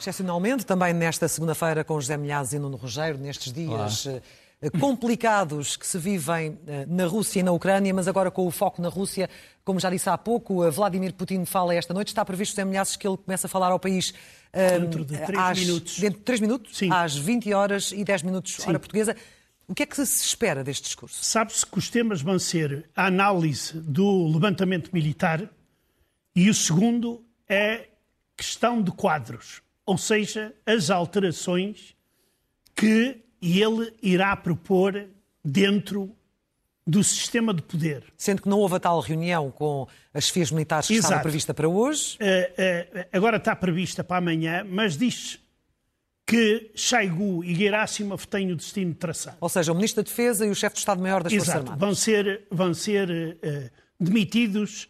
Excepcionalmente, também nesta segunda-feira com José Milhazes e Nuno Rogério, nestes dias Olá. Eh, complicados que se vivem eh, na Rússia e na Ucrânia, mas agora com o foco na Rússia, como já disse há pouco, Vladimir Putin fala esta noite, está previsto, José Milhazes, que ele comece a falar ao país dentro de 3 às, minutos. Dentro de 3 minutos? Sim. Às 20 horas e 10 minutos, Sim. hora portuguesa. O que é que se espera deste discurso? Sabe-se que os temas vão ser a análise do levantamento militar e o segundo é questão de quadros, ou seja, as alterações que ele irá propor dentro do sistema de poder. Sendo que não houve a tal reunião com as chefias militares que Exato. estava prevista para hoje? Uh, uh, agora está prevista para amanhã, mas diz que Shaigu e Gerasimov têm o destino traçado. Ou seja, o Ministro da Defesa e o Chefe de Estado-Maior das Exato. Forças Armadas. Vão ser, vão ser uh, demitidos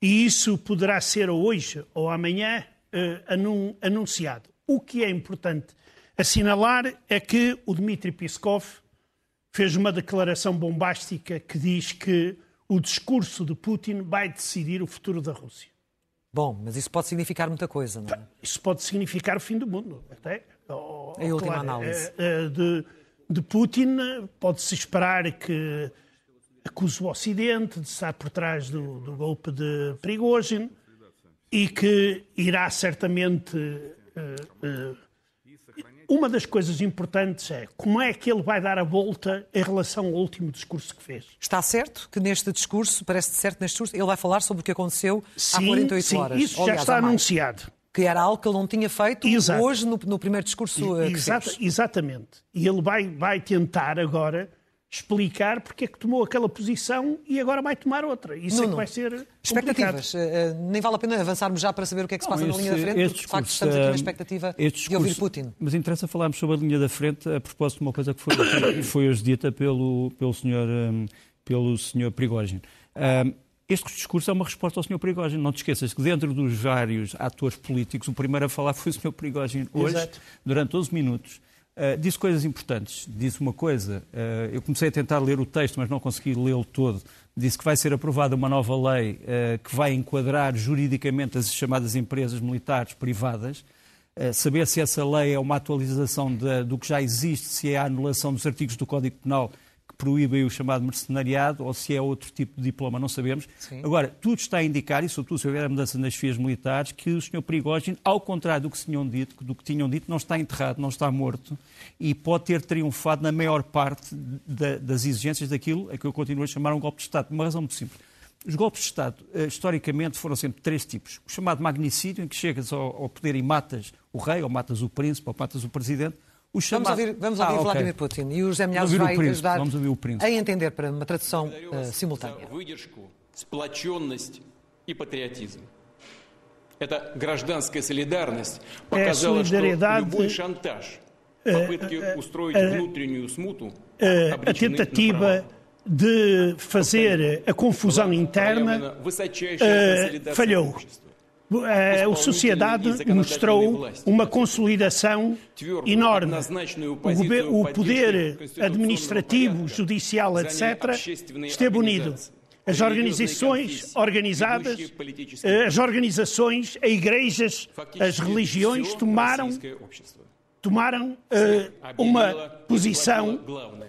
e isso poderá ser hoje ou amanhã uh, anunciado. O que é importante assinalar é que o Dmitry Peskov fez uma declaração bombástica que diz que o discurso de Putin vai decidir o futuro da Rússia. Bom, mas isso pode significar muita coisa, não é? Isso pode significar o fim do mundo, até. Oh, a última claro, análise. Eh, eh, de, de Putin, pode-se esperar que acuse o Ocidente de estar por trás do, do golpe de Prigozhin e que irá certamente. Uh, uh, uma das coisas importantes é como é que ele vai dar a volta em relação ao último discurso que fez. Está certo que neste discurso, parece certo neste discurso, ele vai falar sobre o que aconteceu sim, há 48 sim, horas. Isso já está anunciado. Que era algo que ele não tinha feito Exato. hoje no, no, primeiro discurso e, exata, Exatamente. E ele vai, vai tentar agora explicar porque é que tomou aquela posição e agora vai tomar outra. Isso não, é que vai ser Expectativas. Uh, nem vale a pena avançarmos já para saber o que é que se passa não, esse, na linha da frente, porque de facto estamos aqui na eh, expectativa discurso, de ouvir Putin. Mas interessa falarmos sobre a linha da frente a propósito de uma coisa que foi, foi hoje dita pelo, pelo senhor, um, pelo senhor Prigogine. Um, este discurso é uma resposta ao Sr. Prigogine. Não te esqueças que dentro dos vários atores políticos, o primeiro a falar foi o Sr. Prigogine. Hoje, Exato. durante 12 minutos, Uh, disse coisas importantes. Disse uma coisa, uh, eu comecei a tentar ler o texto, mas não consegui lê-lo todo. Disse que vai ser aprovada uma nova lei uh, que vai enquadrar juridicamente as chamadas empresas militares privadas. saber se essa lei é uma atualização de, do que já existe, se é a anulação dos artigos do Código Penal proíbe o chamado mercenariado ou se é outro tipo de diploma, não sabemos. Sim. Agora, tudo está a indicar, e sobretudo se houver a mudança nas fias militares, que o Sr. Prigogine, ao contrário do que, tinham dito, do que tinham dito, não está enterrado, não está morto e pode ter triunfado na maior parte da, das exigências daquilo a que eu continuo a chamar um golpe de Estado, por uma razão muito simples. Os golpes de Estado, eh, historicamente, foram sempre três tipos. O chamado magnicídio, em que chegas ao, ao poder e matas o rei, ou matas o príncipe, ou matas o presidente o chamado... Vamos ouvir, vamos ouvir ah, Vladimir okay. Putin e o José Milhazes vai ajudar a entender para uma tradução uh, simultânea. Это гражданская солидарность показала, что любой шантаж, попытки устроить внутреннюю смуту a tentativa de fazer a confusão interna uh, falhou a sociedade mostrou uma consolidação enorme. O, poder administrativo, judicial, etc., esteve unido. As organizações organizadas, as organizações, as igrejas, as religiões tomaram, tomaram uh, uma posição.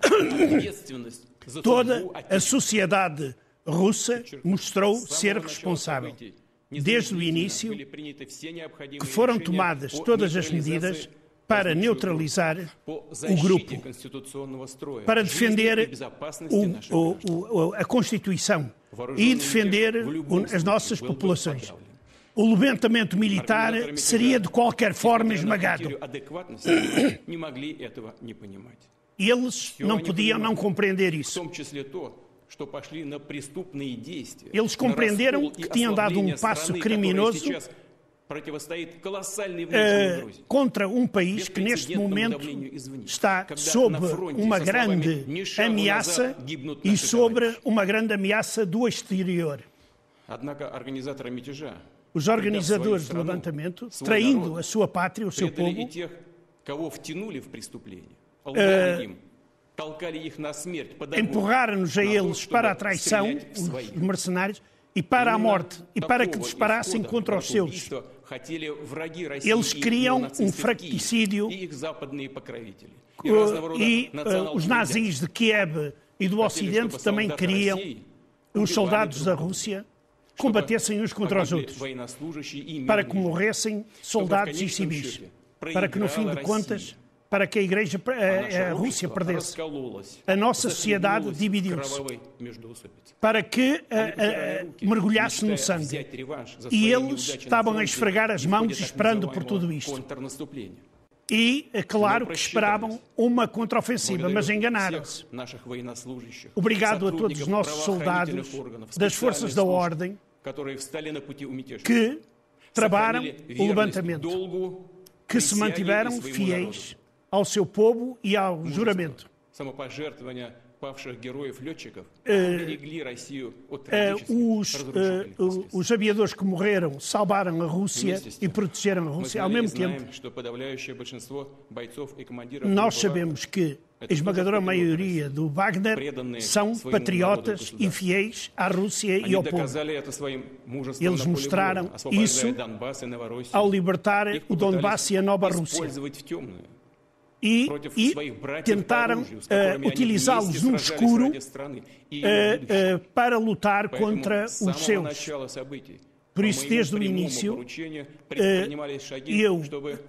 Toda a sociedade russa mostrou ser responsável desde o início, que foram tomadas todas as medidas para neutralizar o grupo, para defender o, o, o, a Constituição e defender as nossas populações. O levantamento militar seria de qualquer forma esmagado. Eles não podiam não compreer isso. Eles compreenderam que tinham dado um passo criminoso Uh, contra um país que neste momento está sob uma grande ameaça e sobre uma grande ameaça do exterior. Os organizadores do levantamento, traindo a sua pátria, o seu povo, uh, empurraram-nos a eles para a traição, os mercenários, e para a morte, e para que disparassem contra os seus. Eles queriam um fratricídio e uh, os nazis de Kiev e do Ocidente também queriam os soldados da Rússia combatessem uns contra os outros, para que morressem soldados e civis, para que no fim de contas para que a Igreja, a, a Rússia perdesse. A nossa sociedade dividiu-se. para que a, a, mergulhasse no sangue. E eles estavam a esfregar as mãos esperando por tudo isto. E, é claro, que esperavam uma contraofensiva, mas enganaram-se. Obrigado a todos os nossos soldados das forças da ordem que travaram o levantamento, que se mantiveram fiéis ao seu povo e ao juramento. Os, os aviadores que morreram salvaram a Rússia e protegeram a Rússia ao mesmo tempo. Nós sabemos que a esmagadora maioria do Wagner são patriotas e fiéis à Rússia e ao povo. Eles mostraram isso ao libertar o Donbass e a Nova Rússia e, e tentaram uh, utilizá-los no escuro uh, para lutar contra os seus. Por isso, desde o início, eu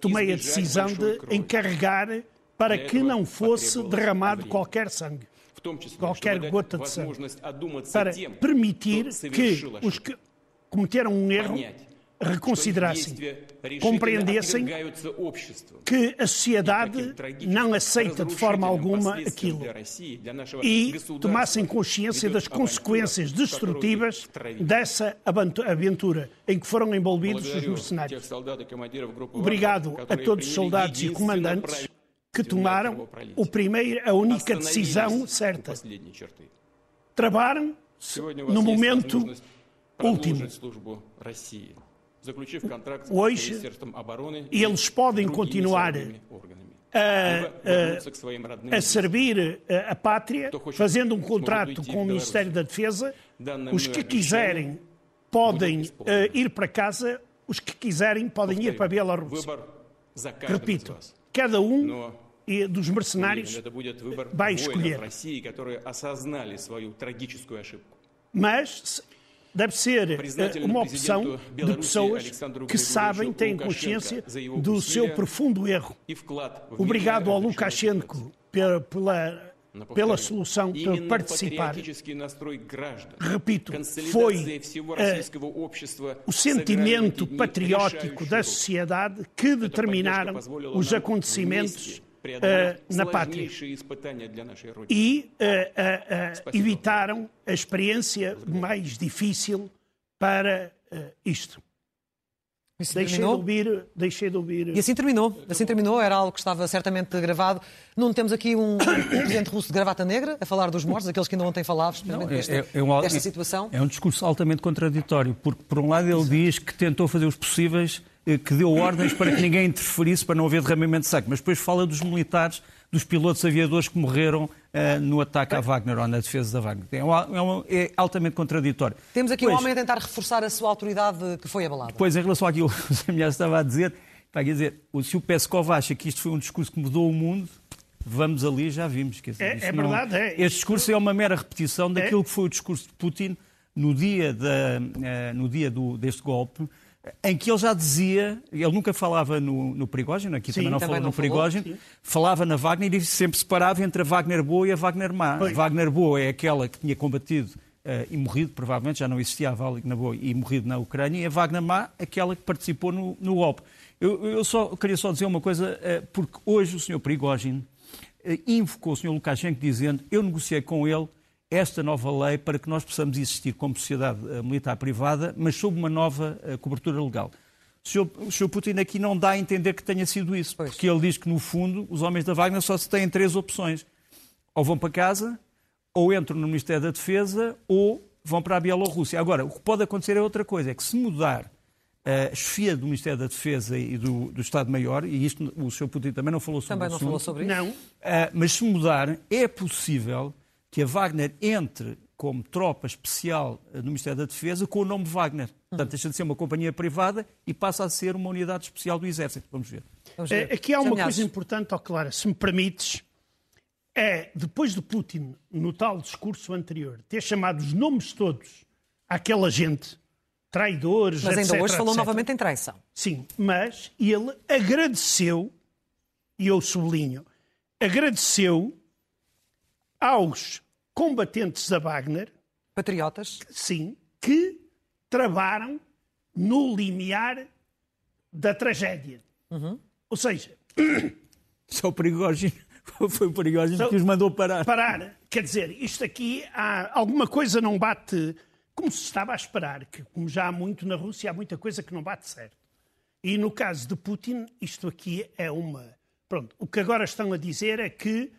tomei a decisão de encarregar para que não fosse derramado qualquer sangue, qualquer gota de sangue, para permitir que os que cometeram um erro reconsiderassem, compreendessem que a sociedade não aceita de forma alguma aquilo e tomassem consciência das consequências destrutivas dessa aventura em que foram envolvidos os mercenários. Obrigado a todos os soldados e comandantes que tomaram o primeiro, a única decisão certa. Trabalharam no momento último. Hoje, eles podem continuar a, a, a, servir a pátria, fazendo um contrato com o Ministério da Defesa. Os que quiserem podem uh, ir para casa, os que quiserem podem ir para a Bielorrússia. Repito, cada um dos mercenários vai escolher. Mas deve ser eh, uma opção de pessoas que sabem, têm consciência do seu profundo erro. Obrigado ao Lukashenko pela, pela solução para participar. Repito, foi uh, o sentimento patriótico da sociedade que determinaram os acontecimentos na pátria e uh, uh, evitaram a experiência mais difícil para isto. Deixei de, ouvir, deixei de ouvir. E assim terminou. Assim terminou. Era algo que estava certamente gravado. Não temos aqui um, um presidente russo de gravata negra a falar dos mortos, aqueles que ainda ontem falavam, não, desta, é, é um, desta situação. É um discurso altamente contraditório, porque, por um lado, ele diz que tentou fazer os possíveis eh, que deu ordens para que ninguém interferisse para não haver derramamento de sangue, mas depois fala dos militares, dos pilotos aviadores que morreram uh, no ataque à Wagner ou na defesa da Wagner. É, uma, é, é altamente contraditório. Temos aqui pois, um homem a tentar reforçar a sua autoridade que foi abalada. Pois, em relação àquilo que o Zé estava a dizer, quer dizer, se o Peskov acha que isto foi um discurso que mudou o mundo, vamos ali já vimos. Quer dizer, é, é não, verdade. É. Este discurso é uma mera repetição daquilo é. que foi o discurso de Putin no dia, da, uh, no dia do, deste golpe, em que ele já dizia, ele nunca falava no, no aqui sim, também não também falou não no Prigogine, falava na Wagner e sempre separava entre a Wagner boa e a Wagner má. A Wagner boa é aquela que tinha combatido uh, e morrido, provavelmente já não existia a Wagner boa e morrido na Ucrânia, e a Wagner má, aquela que participou no, no golpe. Eu, eu só queria só dizer uma coisa, uh, porque hoje o Sr. Prigogine uh, invocou o Sr. Lukashenko dizendo eu negociei com ele esta nova lei para que nós possamos existir como sociedade eh, militar privada, mas sob uma nova eh, cobertura legal. O Sr. o Sr. Putin aqui não dá a entender que tenha sido isso, pois. porque ele diz que, no fundo, os homens da Wagner só se têm três opções. Ou vão para casa, ou entram no Ministério da Defesa, ou vão para a Bielorrússia. Agora, o que pode acontecer é outra coisa, é que se mudar eh, a chefia do Ministério da Defesa e do, do Estado-Maior, e isto o Sr. Putin também não falou sobre Também não assunto, falou sobre isso. Não. Uh, mas se mudar, é possível que a Wagner entre como tropa especial no Ministério da Defesa com o nome Wagner. Portanto, deixa de ser uma companhia privada e passa a ser uma unidade especial do Exército. Vamos ver. Vamos ver. Aqui há uma coisa importante, ó, Clara, se me permites. É, depois de Putin, no tal discurso anterior, ter chamado os nomes todos àquela gente, traidores, Mas ainda etc, hoje falou etc. novamente em traição. Sim, mas ele agradeceu, e eu sublinho, agradeceu aos combatentes da Wagner, Patriotas. sim, que travaram no limiar da tragédia. Uhum. Ou seja, Só o Prigogine, foi o Prigogine Só- que os mandou parar. parar. Quer dizer, isto aqui, há, alguma coisa não bate como se estava a esperar, que como já há muito na Rússia, há muita coisa que não bate certo. E no caso de Putin, isto aqui é uma. Pronto, o que agora estão a dizer é que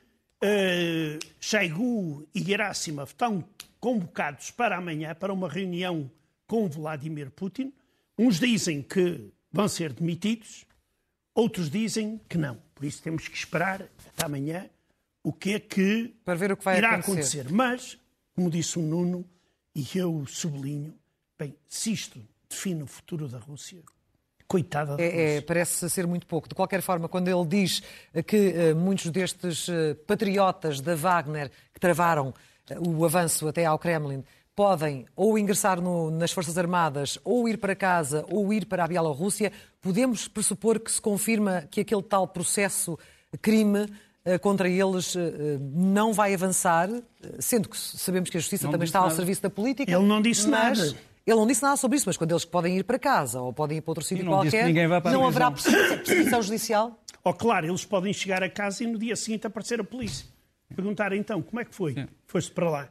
uh, e Gerasimov estão convocados para amanhã para uma reunião com Vladimir Putin. Uns dizem que vão ser demitidos, outros dizem que não. Por isso temos que esperar até amanhã o que é que Para ver o que vai irá acontecer. acontecer. Mas, como disse o Nuno, e eu sublinho, bem, se isto define o futuro da Rússia, coitada da É, é, parece ser muito pouco. De qualquer forma, quando ele diz eh, que eh, muitos destes eh, patriotas da Wagner que travaram eh, o avanço até ao Kremlin podem ou ingressar no- nas Forças Armadas, ou ir para casa, ou ir para a Bielorrússia, podemos pressupor que se confirma que aquele tal processo crime contra eles não vai avançar, sendo que sabemos que a Justiça Não também está ao nada. serviço da política. Ele não disse mas nada. Ele não disse nada sobre isso, mas quando eles podem ir para casa ou podem ir para outro sítio não disse que qualquer, ninguém vai para a não haverá perseguição perseguição judicial? Ou claro, eles podem chegar a casa e no dia seguinte aparecer a polícia. Perguntar então, como é que foi? Foste para lá.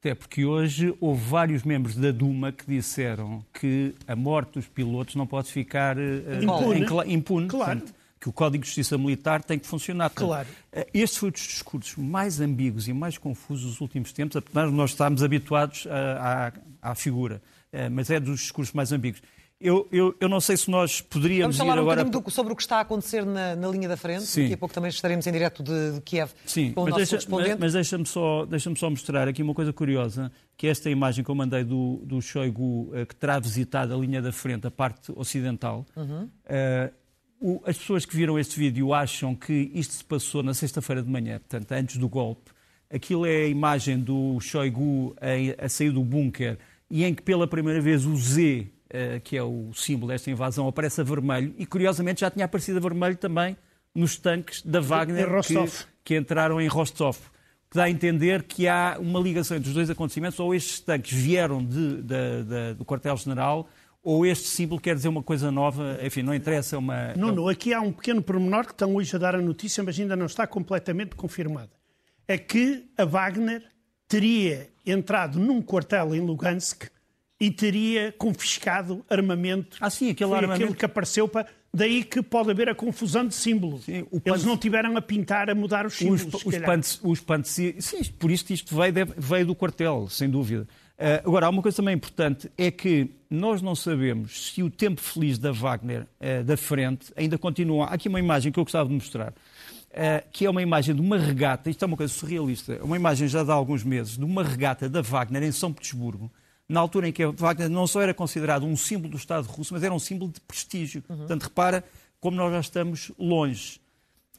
Até porque hoje houve vários membros da Duma que disseram que a morte dos pilotos não pode ficar eh, Impune. em impune. Claro. Portanto, que o Código de Justiça Militar tem que funcionar. Claro. eh, Este foi um dos discursos mais ambíguos e mais confusos dos últimos tempos, apesar de nós estarmos habituados à, à- à figura. Eh, Mas é dos discursos mais ambíguos. Eu, eu, eu não sei se nós poderíamos Vamos falar um agora... do- sobre o que está a acontecer na, na linha da frente. Sim. Daqui a pouco também estaremos em direto de, de Kiev Sim, com o mas, nosso deixa, mas, mas deixa-me só, deixa só mostrar aqui uma coisa curiosa, que é esta imagem que eu mandei do, do Shoigu, eh, que terá visitado a linha da frente, a parte ocidental. Uhum. Eh, o- as pessoas que viram este vídeo acham que isto se passou na sexta-feira de manhã, portanto, antes do golpe. Aquilo é a imagem do Shoigu a, a sair do bunker e em que pela primeira vez o Z, eh, que é o símbolo desta invasão, aparece a vermelho e curiosamente já tinha aparecido a vermelho também nos tanques da Wagner que, que entraram em Rostov. Que dá a entender que há uma ligação entre os dois acontecimentos, ou estes tanques vieram de- da- da- do quartel-general, ou este símbolo quer dizer uma coisa nova, enfim, não interessa, é uma... Não, não, aqui há um pequeno pormenor que estão hoje a dar a notícia, mas ainda não está completamente confirmada. É que a Wagner teria entrado num quartel em Lugansk e teria confiscado armamento. Ah, sim, aquele Foi armamento. aquilo que apareceu para. Daí que pode haver a confusão de símbolos. Sim, Eles não tiveram a pintar, a mudar os símbolos. Os, os, os sim, por isso isto veio, deve- veio do quartel, sem dúvida. Ah, agora, há uma coisa também importante, é que nós não sabemos se o tempo feliz da Wagner, ah, da frente, ainda continua. Há aqui uma imagem que eu gostava de mostrar, ah, que é uma imagem de uma regata, isto é uma coisa surrealista, é uma imagem já de há alguns meses, de uma regata da Wagner em São Petersburgo, na altura em que a Wagner não só era considerado um símbolo do Estado russo, mas era um símbolo de prestígio. Portanto, repara como nós já estamos longe.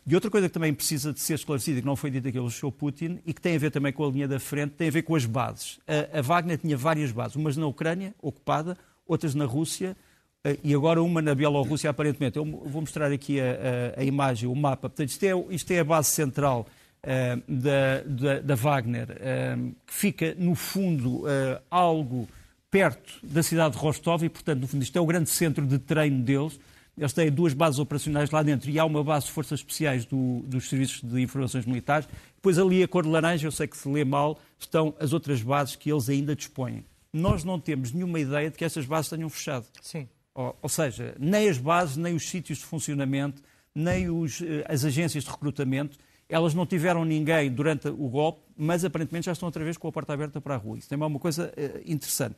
E outra coisa que também precisa de ser esclarecida, que não foi dita aqui pelo Sr. Putin, e que tem a ver também com a linha da frente, tem a ver com as bases. A, a Wagner tinha várias bases, umas na Ucrânia, ocupada, outras na Rússia, eh, e agora uma na Bielorrússia, aparentemente. Eu vou mostrar aqui a, a- a imagem, o mapa. Portanto, isto é, isto é a base central eh, da, da- da Wagner, eh, que fica, no fundo, eh, algo perto da cidade de Rostov, e, portanto, no fundo, isto é o grande centro de treino deles. Eles têm duas bases operacionais lá dentro e há uma base de forças especiais do- dos serviços de informações militares. Depois ali a cor de laranja, eu sei que se lê mal, estão as outras bases que eles ainda dispõem. Nós não temos nenhuma ideia de que essas bases tenham fechado. Sim. Ou, ou seja, nem as bases, nem os sítios de funcionamento, nem os, eh, as agências de recrutamento, elas não tiveram ninguém durante o golpe, mas aparentemente já estão outra vez com a porta aberta para a rua. Isso também é uma coisa eh, interessante.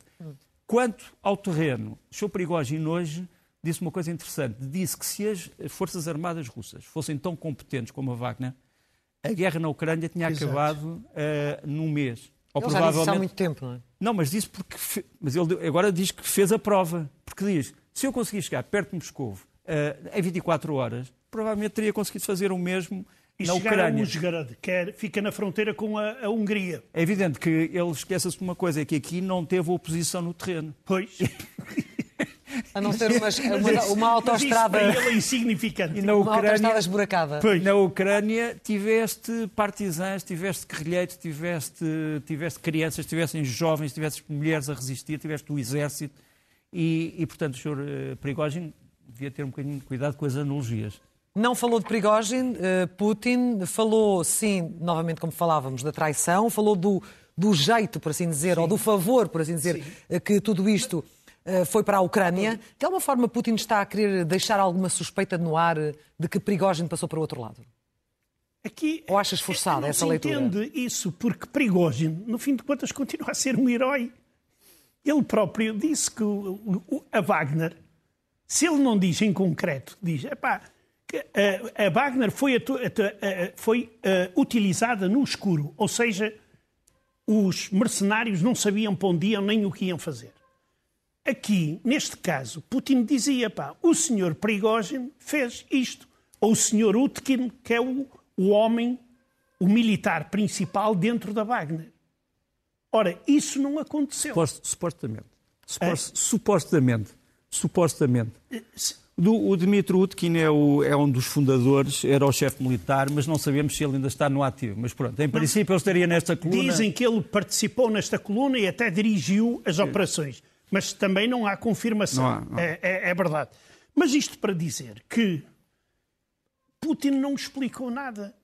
Quanto ao terreno, o Sr. Prigogine hoje disse uma coisa interessante. Disse que se as Forças Armadas russas fossem tão competentes como a Wagner, a guerra na Ucrânia tinha Exato. acabado uh, num mês. Ou ele provavelmente... já disse há muito tempo, não é? Não, mas disse porque. Fe... Mas ele agora diz que fez a prova. Porque diz: se eu conseguir chegar perto de Moscou uh, em 24 horas, provavelmente teria conseguido fazer o mesmo e na Ucrânia. Uzgrad, que é, fica na fronteira com a, a, Hungria. É evidente que ele esquece-se de uma coisa, é que aqui não teve oposição no terreno. Pois. A não ser uma, uma, uma autoestrada. Mas ele é insignificante. E na Ucrânia, esburacada. Pois. Na Ucrânia tiveste partisãs, tiveste guerrilheiros, tiveste, tiveste crianças, tiveste jovens, tiveste mulheres a resistir, tiveste o exército. E, e portanto, o senhor uh, Prigogine devia ter um bocadinho de cuidado com as analogias. Não falou de Prigogine, uh, Putin falou, sim, novamente como falávamos, da traição, falou do, do jeito, por assim dizer, sim. ou do favor, por assim dizer, sim. que tudo isto uh, foi para a Ucrânia. De alguma forma, Putin está a querer deixar alguma suspeita no ar de que Prigogine passou para o outro lado? Aqui, Ou achas forçada essa leitura? entende isso porque Prigogine, no fim de contas, continua a ser um herói. Ele próprio disse que o, o, a Wagner, se ele não diz em concreto, diz, epá, a, a Wagner foi, a, a, foi utilizada no escuro, ou seja, os mercenários não sabiam para onde iam nem o que iam fazer. Aqui, neste caso, Putin dizia, pá, o senhor Prigogine fez isto. Ou o senhor Utkin, que é o, o homem, o militar principal dentro da Wagner. Ora, isso não aconteceu. Supostamente. Supost, é? Supostamente. Supostamente. Eh, do, o Dmitry Utkin é, o, é, um dos fundadores, era o chefe militar, mas não sabemos se ele ainda está no ativo. Mas pronto, em princípio ele estaria nesta coluna. Dizem que ele participou nesta coluna e até dirigiu as Sim. operações. Mas também não há confirmação. Não há, não. É, é, é verdade. Mas isto para dizer que Putin não explicou nada.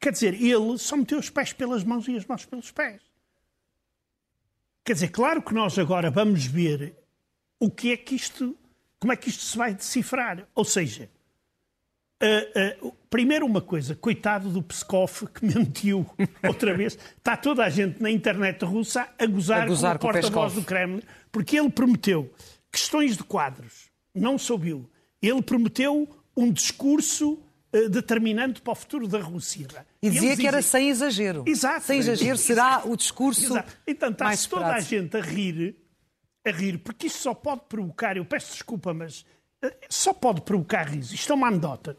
Quer dizer, ele só meteu os pés pelas mãos e as mãos pelos pés. Quer dizer, claro que nós agora vamos ver o que é que isto, como é que isto se vai decifrar. Ou seja, uh, uh, primeiro uma coisa, coitado do Pskov que mentiu outra vez. Está toda a gente na internet russa a gozar, a gozar com o porta-voz do Kremlin, porque ele prometeu questões de quadros, não soubiu. Ele prometeu um discurso uh, determinante para o futuro da Rússia. E dizia que era sem exagero. Exato. Sem exagero será o discurso. Exato. Então está-se toda a gente a rir, a rir, porque isso só pode provocar, eu peço desculpa, mas só pode provocar riso. Isto é uma anedota.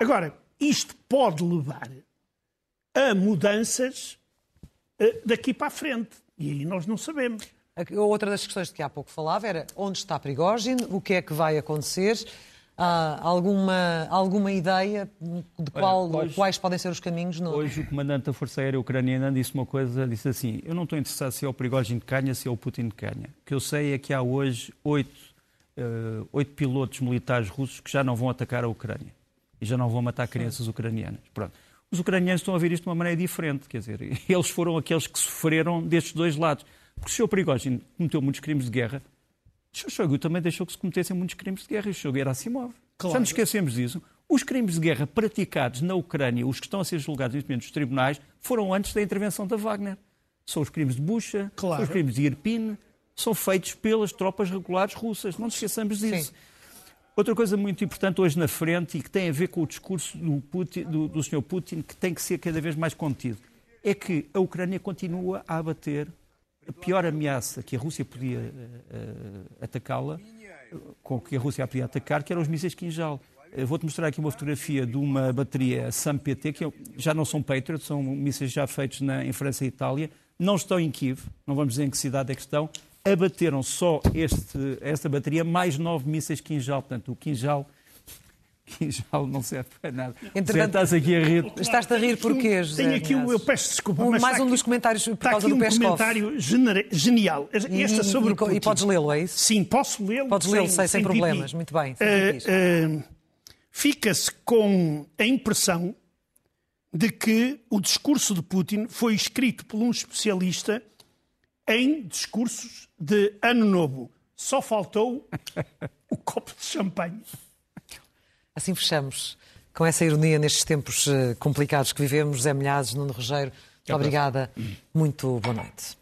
Agora, isto pode levar a mudanças uh, daqui para a frente. E aí nós não sabemos. Outra das questões de que há pouco falava era onde está Prigogine, o que é que vai acontecer. Há alguma, alguma ideia de qual, Olha, hoje, quais podem ser os caminhos? No... Hoje o comandante da Força Aérea Ucraniana disse uma coisa, disse assim, eu não estou interessado se é o Prigogine de Canha, se é o Putin de Canha. O que eu sei é que há hoje oito, uh, oito pilotos militares russos que já não vão atacar a Ucrânia e já não vão matar crianças ucranianas. Pronto. Os ucranianos estão a ver isto de uma maneira diferente, quer dizer, eles foram aqueles que sofreram destes dois lados. Porque o Sr. Prigogine cometeu muitos crimes de guerra, Shoigu também deixou que se cometessem muitos crimes de guerra e Shoigu era Asimov. Claro. Já nos esquecemos disso. Os crimes de guerra praticados na Ucrânia, os que estão a ser julgados neste momento nos tribunais, foram antes da intervenção da Wagner. São os crimes de Bucha, claro. são os crimes de Irpin, são feitos pelas tropas regulares russas. Não nos esqueçamos disso. Sim. Outra coisa muito importante hoje na frente e que tem a ver com o discurso do, Putin, do, do Sr. Putin, que tem que ser cada vez mais contido, é que a Ucrânia continua a abater a pior ameaça que a Rússia podia uh, atacá-la, com que a Rússia podia atacar, que eram os mísseis Kinjal. Vou-te mostrar aqui uma fotografia de uma bateria SAM-PT, que já não são Patriot, são mísseis já feitos na, em França e Itália, não estão em Kiev, não vamos dizer em que cidade é que estão, abateram só este, esta bateria mais nove mísseis Kinjal, portanto o Kinjal Quinjal não serve para nada. Entretanto, estás aqui a rir. Estás-te a rir porquê, José? Tenho aqui, um, eu peço desculpa, um, mais um dos comentários por causa do Peskov. um comentário genial. Este sobre e, e podes lê-lo, é isso? Sim, posso lê-lo. Podes lê-lo sem, sem, sem problemas. Muito bem. Uh, uh, Fica-se com a impressão de que o discurso de Putin foi escrito por um especialista em discursos de Ano Novo. Só faltou o copo de champanhe. Assim fechamos com essa ironia nestes tempos eh, complicados que vivemos. José Milhazes, Nuno Rogério, muito obrigada. Muito boa noite.